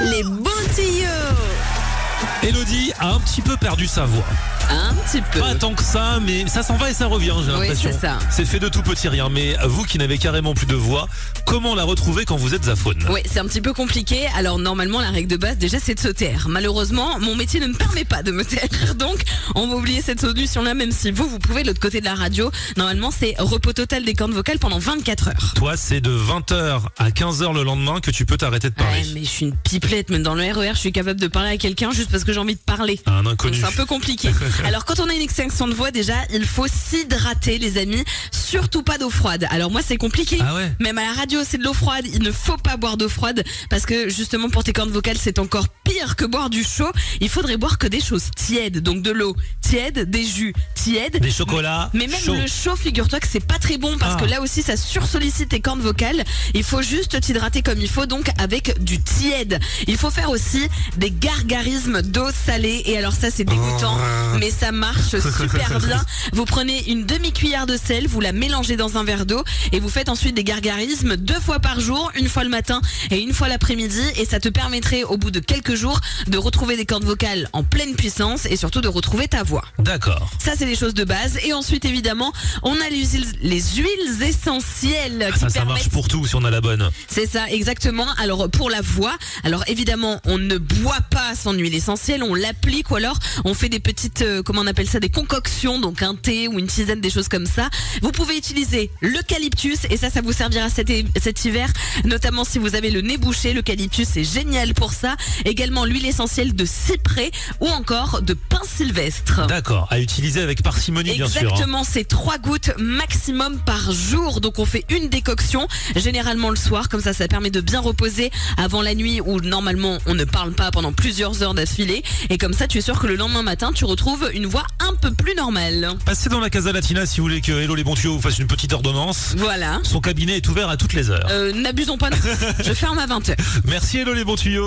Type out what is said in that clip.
Les tuyaux. Elodie a un petit peu perdu sa voix. Un petit peu. Pas tant que ça, mais ça s'en va et ça revient, j'ai Oui, l'impression. c'est ça. C'est fait de tout petit rien. Mais vous qui n'avez carrément plus de voix, comment la retrouver quand vous êtes à faune? Oui, c'est un petit peu compliqué. Alors normalement, la règle de base déjà, c'est de se taire. Malheureusement, mon métier ne me permet pas de me taire. Donc, on va oublier cette solution-là, même si vous, vous pouvez de l'autre côté de la radio. Normalement, c'est repos total des cordes vocales pendant 24 heures. Toi, c'est de 20h à 15h le lendemain que tu peux t'arrêter de parler. Ouais, mais je suis une pipelette, même dans le RER, je suis capable de parler à quelqu'un juste parce que j'ai envie de parler. Un Donc inconnu. c'est un peu compliqué. Alors quand on a une extinction de voix déjà, il faut s'hydrater les amis, surtout pas d'eau froide. Alors moi c'est compliqué. Ah ouais Même à la radio c'est de l'eau froide, il ne faut pas boire d'eau froide parce que justement pour tes cordes vocales c'est encore pire que boire du chaud. Il faudrait boire que des choses tièdes, donc de l'eau tiède, des jus tièdes. Des chocolats Mais même le chaud, figure-toi que c'est pas très bon parce Ah. que là aussi ça sursollicite tes cordes vocales. Il faut juste t'hydrater comme il faut, donc avec du tiède. Il faut faire aussi des gargarismes d'eau salée. Et alors ça c'est dégoûtant, Oh. mais ça marche super bien. Vous prenez une demi-cuillère de sel, vous la mélangez dans un verre d'eau et vous faites ensuite des gargarismes deux fois par jour, une fois le matin et une fois l'après-midi. Et ça te permettrait au bout de quelques jours de retrouver des cordes vocales en pleine puissance et surtout de retrouver ta voix. D'accord. Ça, c'est les choses de base. Et ensuite, évidemment, on a les huiles, les huiles essentielles qui Ça, ça marche pour tout si on a la bonne. C'est ça, exactement. Alors, pour la voix, alors évidemment, on ne boit pas son huile essentielle, on l'applique ou alors on fait des petites, euh, comment on appelle ça, des concoctions, donc un thé ou une tisane, des choses comme ça. Vous pouvez utiliser l'eucalyptus et ça, ça vous servira cet, hiver, notamment si vous avez le nez bouché. L'eucalyptus, c'est génial pour ça. Également l'huile essentielle de cyprès ou encore de pin sylvestre. D'accord. À utiliser avec parcimonie, bien sûr. hein. Exactement, c'est trois gouttes maximum par jour. Donc on fait une décoction, généralement le soir, comme ça ça permet de bien reposer avant la nuit où normalement on ne parle pas pendant plusieurs heures d'affilée. Et comme ça tu es sûr que le lendemain matin tu retrouves une voix un peu plus normale. Passez dans la Casa Latina si vous voulez que Hello les bons tuyaux vous fasse une petite ordonnance. Voilà. Son cabinet est ouvert à toutes les heures. Euh, N'abusons pas, non. je ferme à 20h. Merci Hello les bons tuyaux.